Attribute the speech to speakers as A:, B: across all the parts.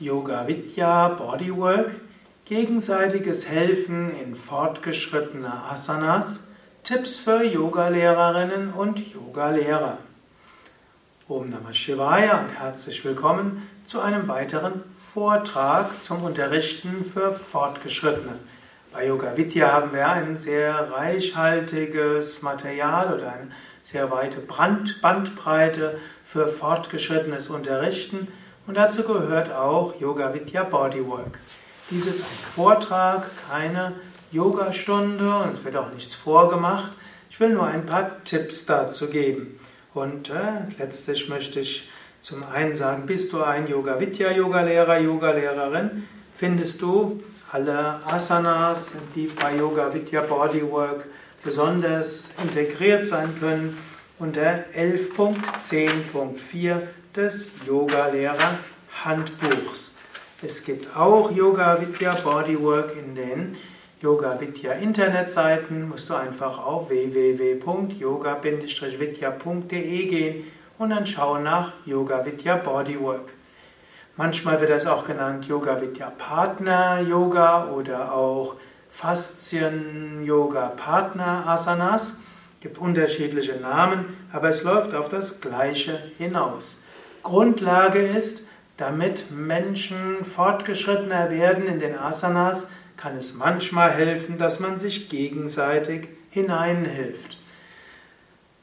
A: Yoga Vidya Bodywork, gegenseitiges Helfen in fortgeschrittener Asanas, Tipps für Yogalehrerinnen und Yogalehrer. Om Namah Shivaya und herzlich willkommen zu einem weiteren Vortrag zum Unterrichten für Fortgeschrittene. Bei Yoga Vidya haben wir ein sehr reichhaltiges Material oder eine sehr weite Bandbreite für fortgeschrittenes Unterrichten und dazu gehört auch Yoga Vidya Bodywork. Dies ist ein Vortrag, keine Yogastunde und es wird auch nichts vorgemacht. Ich will nur ein paar Tipps dazu geben. Und äh, letztlich möchte ich zum einen sagen, bist du ein Yoga Vidya Yogalehrer, Yogalehrerin, findest du alle Asanas, die bei Yoga Vidya Bodywork besonders integriert sein können, unter 11.10.4 des Yoga-Lehrer Handbuchs. Es gibt auch Yoga Vidya Bodywork in den Yoga Vidya Internetseiten. Musst du einfach auf www.yoga-vidya.de gehen und dann schauen nach Yoga Vidya Bodywork. Manchmal wird das auch genannt Yoga Vidya Partner Yoga oder auch Faszien Yoga Partner Asanas. Es gibt unterschiedliche Namen, aber es läuft auf das Gleiche hinaus. Grundlage ist, damit Menschen fortgeschrittener werden in den Asanas, kann es manchmal helfen, dass man sich gegenseitig hineinhilft.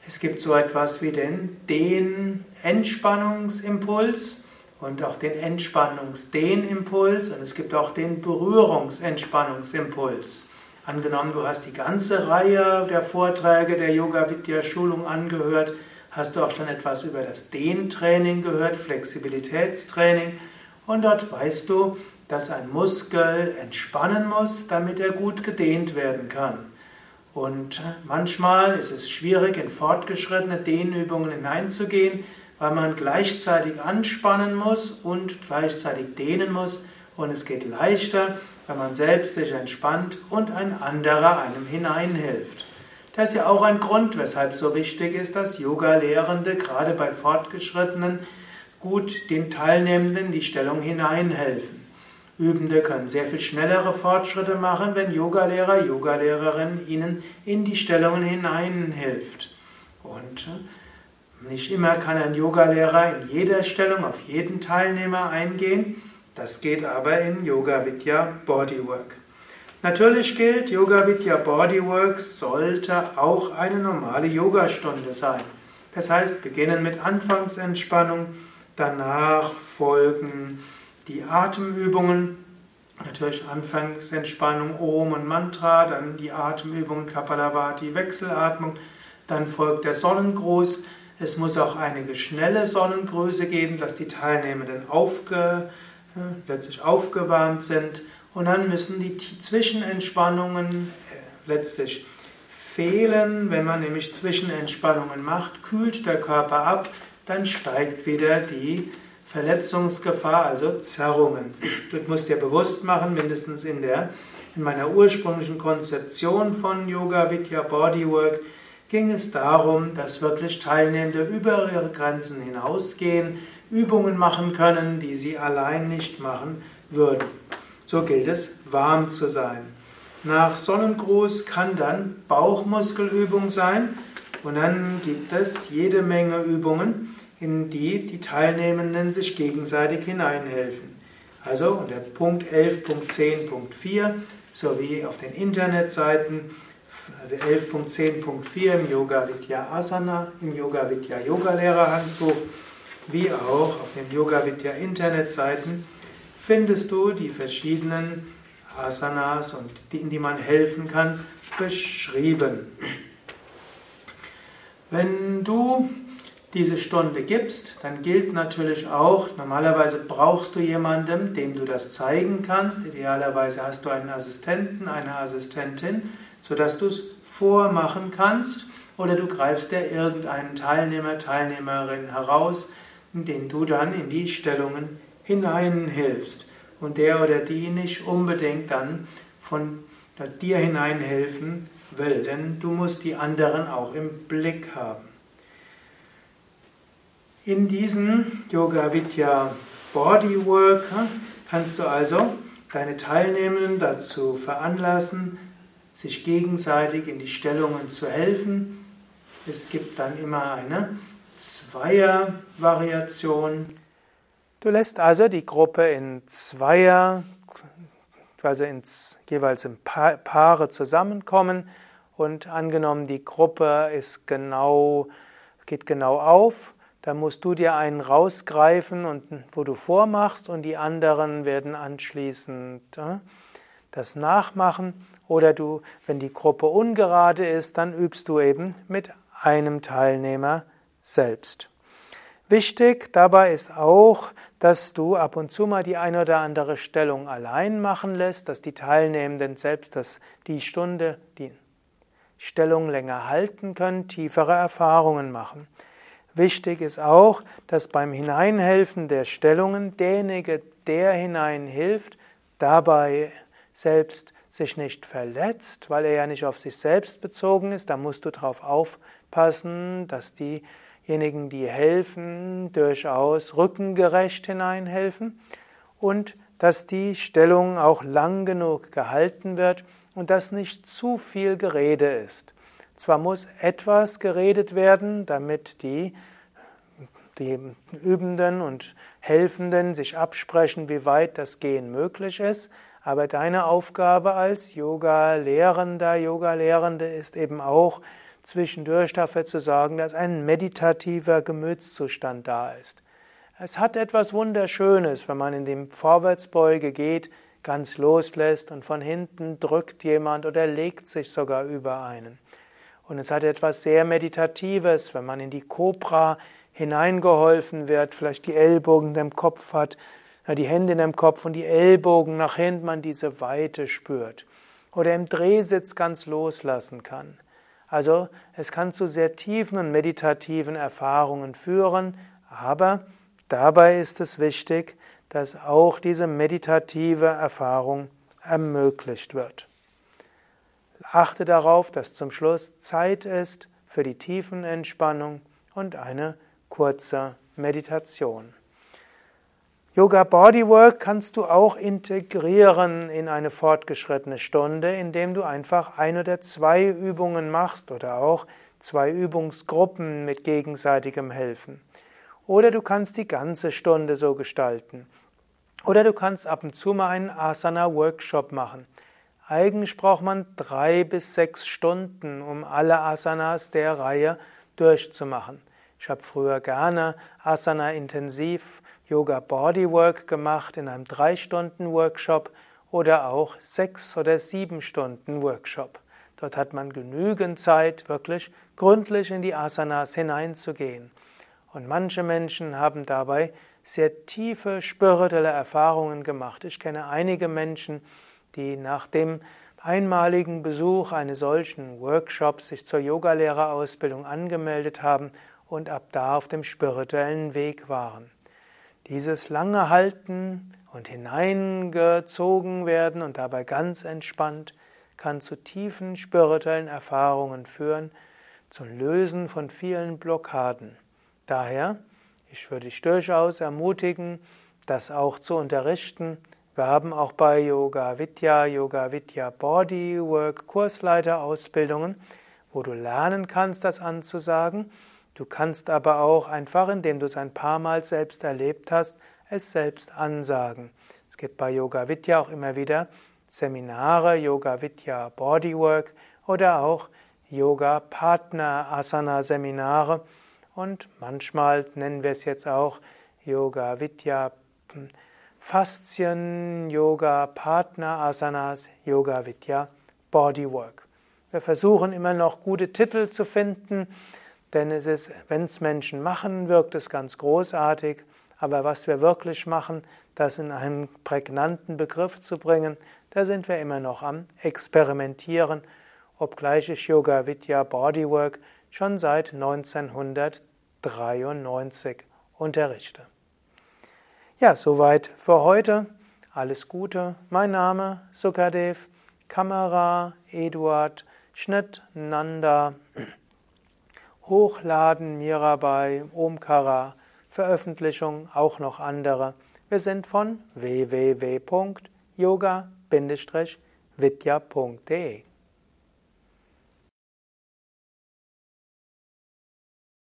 A: Es gibt so etwas wie den Den-Entspannungsimpuls und auch den Entspannungs-Den-Impuls und es gibt auch den Berührungsentspannungsimpuls. Angenommen, du hast die ganze Reihe der Vorträge der Yoga Vidya Schulung angehört, hast du auch schon etwas über das Dehntraining gehört, Flexibilitätstraining. Und dort weißt du, dass ein Muskel entspannen muss, damit er gut gedehnt werden kann. Und manchmal ist es schwierig, in fortgeschrittene Dehnübungen hineinzugehen, weil man gleichzeitig anspannen muss und gleichzeitig dehnen muss. Und es geht leichter, wenn man selbst sich entspannt und ein anderer einem hineinhilft. Das ist ja auch ein Grund, weshalb es so wichtig ist, dass Yoga-Lehrende gerade bei Fortgeschrittenen gut den Teilnehmenden die Stellung hineinhelfen. Übende können sehr viel schnellere Fortschritte machen, wenn Yogalehrer, Yogalehrerin ihnen in die Stellungen hineinhilft. Und äh, nicht immer kann ein Yogalehrer in jeder Stellung auf jeden Teilnehmer eingehen. Das geht aber in Yoga Vidya Bodywork. Natürlich gilt, Yoga Vidya Bodywork sollte auch eine normale Yogastunde sein. Das heißt, beginnen mit Anfangsentspannung, danach folgen die Atemübungen, natürlich Anfangsentspannung Om und Mantra, dann die Atemübungen Kapalabhati, Wechselatmung, dann folgt der Sonnengruß. Es muss auch einige schnelle Sonnengrüße geben, dass die Teilnehmenden aufge, äh, letztlich aufgewärmt sind und dann müssen die Zwischenentspannungen äh, letztlich fehlen. Wenn man nämlich Zwischenentspannungen macht, kühlt der Körper ab, dann steigt wieder die Verletzungsgefahr, also Zerrungen. Du musst dir bewusst machen, mindestens in, der, in meiner ursprünglichen Konzeption von Yoga Vidya Bodywork ging es darum, dass wirklich Teilnehmende über ihre Grenzen hinausgehen, Übungen machen können, die sie allein nicht machen würden. So gilt es, warm zu sein. Nach Sonnengruß kann dann Bauchmuskelübung sein und dann gibt es jede Menge Übungen, in die die Teilnehmenden sich gegenseitig hineinhelfen. Also unter Punkt 11.10.4 sowie auf den Internetseiten, also 11.10.4 im Yoga Vidya Asana, im Yoga Vidya Yoga Lehrerhandbuch, wie auch auf den Yoga Vidya Internetseiten findest du die verschiedenen Asanas und die, in die man helfen kann, beschrieben. Wenn du diese Stunde gibst, dann gilt natürlich auch, normalerweise brauchst du jemanden, dem du das zeigen kannst. Idealerweise hast du einen Assistenten, eine Assistentin, sodass du es vormachen kannst. Oder du greifst dir irgendeinen Teilnehmer, Teilnehmerin heraus, den du dann in die Stellungen hineinhilfst und der oder die nicht unbedingt dann von dir hineinhelfen will, denn du musst die anderen auch im Blick haben. In diesen Yoga Vidya Bodywork kannst du also deine Teilnehmenden dazu veranlassen, sich gegenseitig in die Stellungen zu helfen. Es gibt dann immer eine Zweier-Variation. Du lässt also die Gruppe in Zweier, also ins, jeweils in Paare zusammenkommen und angenommen die Gruppe ist genau, geht genau auf, dann musst du dir einen rausgreifen und wo du vormachst und die anderen werden anschließend äh, das nachmachen oder du, wenn die Gruppe ungerade ist, dann übst du eben mit einem Teilnehmer selbst. Wichtig dabei ist auch, dass du ab und zu mal die eine oder andere Stellung allein machen lässt, dass die Teilnehmenden selbst das, die Stunde, die Stellung länger halten können, tiefere Erfahrungen machen. Wichtig ist auch, dass beim Hineinhelfen der Stellungen derjenige, der hineinhilft, dabei selbst sich nicht verletzt, weil er ja nicht auf sich selbst bezogen ist. Da musst du darauf aufpassen, dass diejenigen, die helfen, durchaus rückengerecht hineinhelfen und dass die Stellung auch lang genug gehalten wird und dass nicht zu viel Gerede ist. Zwar muss etwas geredet werden, damit die, die Übenden und Helfenden sich absprechen, wie weit das Gehen möglich ist, aber deine Aufgabe als Yoga-Lehrender, Yoga-Lehrende ist eben auch, zwischendurch dafür zu sorgen, dass ein meditativer Gemütszustand da ist. Es hat etwas Wunderschönes, wenn man in dem Vorwärtsbeuge geht, ganz loslässt und von hinten drückt jemand oder legt sich sogar über einen. Und es hat etwas sehr Meditatives, wenn man in die Cobra hineingeholfen wird, vielleicht die Ellbogen dem Kopf hat, die Hände in dem Kopf und die Ellbogen nach hinten, man diese Weite spürt. Oder im Drehsitz ganz loslassen kann. Also es kann zu sehr tiefen und meditativen Erfahrungen führen, aber dabei ist es wichtig, dass auch diese meditative Erfahrung ermöglicht wird. Achte darauf, dass zum Schluss Zeit ist für die tiefen Entspannung und eine kurze Meditation. Yoga Bodywork kannst du auch integrieren in eine fortgeschrittene Stunde, indem du einfach ein oder zwei Übungen machst oder auch zwei Übungsgruppen mit gegenseitigem Helfen. Oder du kannst die ganze Stunde so gestalten. Oder du kannst ab und zu mal einen Asana-Workshop machen. Eigentlich braucht man drei bis sechs Stunden, um alle Asanas der Reihe durchzumachen. Ich habe früher gerne Asana intensiv Yoga Bodywork gemacht in einem drei Stunden Workshop oder auch sechs oder sieben Stunden Workshop. Dort hat man genügend Zeit, wirklich gründlich in die Asanas hineinzugehen. Und manche Menschen haben dabei sehr tiefe spirituelle Erfahrungen gemacht. Ich kenne einige Menschen, die nach dem einmaligen Besuch eines solchen Workshops sich zur Yogalehrerausbildung angemeldet haben und ab da auf dem spirituellen Weg waren. Dieses lange Halten und hineingezogen werden und dabei ganz entspannt kann zu tiefen spirituellen Erfahrungen führen, zum Lösen von vielen Blockaden. Daher ich würde dich durchaus ermutigen, das auch zu unterrichten. Wir haben auch bei Yoga Vidya, Yoga Vidya Bodywork Kursleiterausbildungen, wo du lernen kannst, das anzusagen. Du kannst aber auch einfach, indem du es ein paar Mal selbst erlebt hast, es selbst ansagen. Es gibt bei Yoga Vidya auch immer wieder Seminare, Yoga Vidya Bodywork oder auch Yoga Partner Asana Seminare und manchmal nennen wir es jetzt auch Yoga Vidya hm, Faszien, Yoga Partner Asanas, Yoga Vidya Bodywork. Wir versuchen immer noch gute Titel zu finden, denn es ist, wenn es Menschen machen, wirkt es ganz großartig. Aber was wir wirklich machen, das in einen prägnanten Begriff zu bringen, da sind wir immer noch am Experimentieren, obgleich ich Yoga Vidya Bodywork schon seit 1993 unterrichte. Ja, soweit für heute. Alles Gute. Mein Name Sukadev, Kamera Eduard, Schnitt Nanda, Hochladen Mirabai, Omkara, Veröffentlichung, auch noch andere. Wir sind von www.yoga-vidya.de